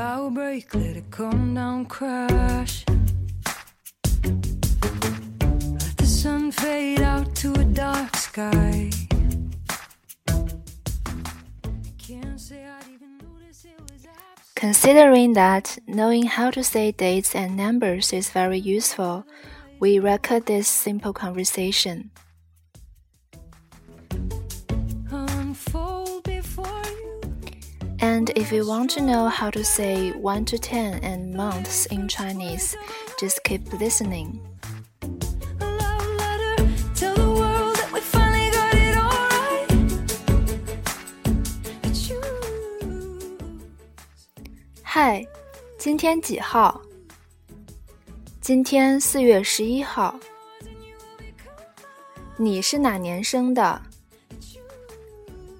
bow break, let it come down, crash. Let the sun fade out to a dark sky. Can't say I'd even notice it was absent. Considering that knowing how to say dates and numbers is very useful, we record this simple conversation. unfold. And if you want to know how to say 1 to 10 and months in Chinese, just keep listening. A love letter, tell the world that we finally got it alright. That you. 嗨，今天几号？今天四月十一号。你是哪年生的？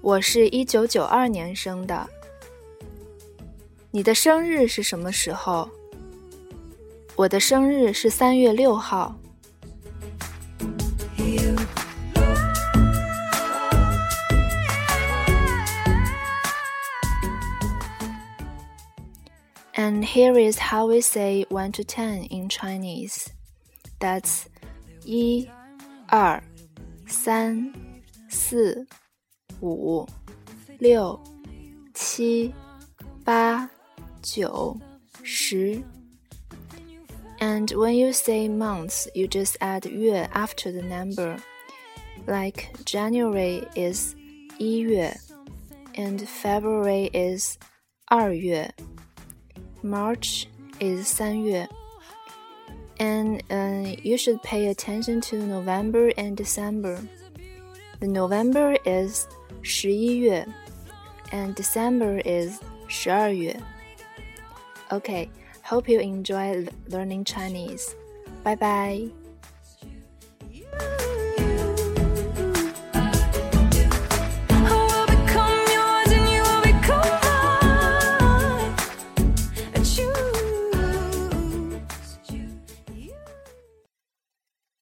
我是一九九二年生的。 你的生日是什么时候？我的生日是三月六号。And here is how we say one to ten in Chinese. That's 一、二、三、四、五、六、七、八、九、十。And when you say months, you just add 月 after the number. Like January is 一月 and February is 二月 March is 三月 and uh, you should pay attention to November and December. The November is 十一月 and December is 十二月 Okay, hope you enjoy learning Chinese. Bye bye.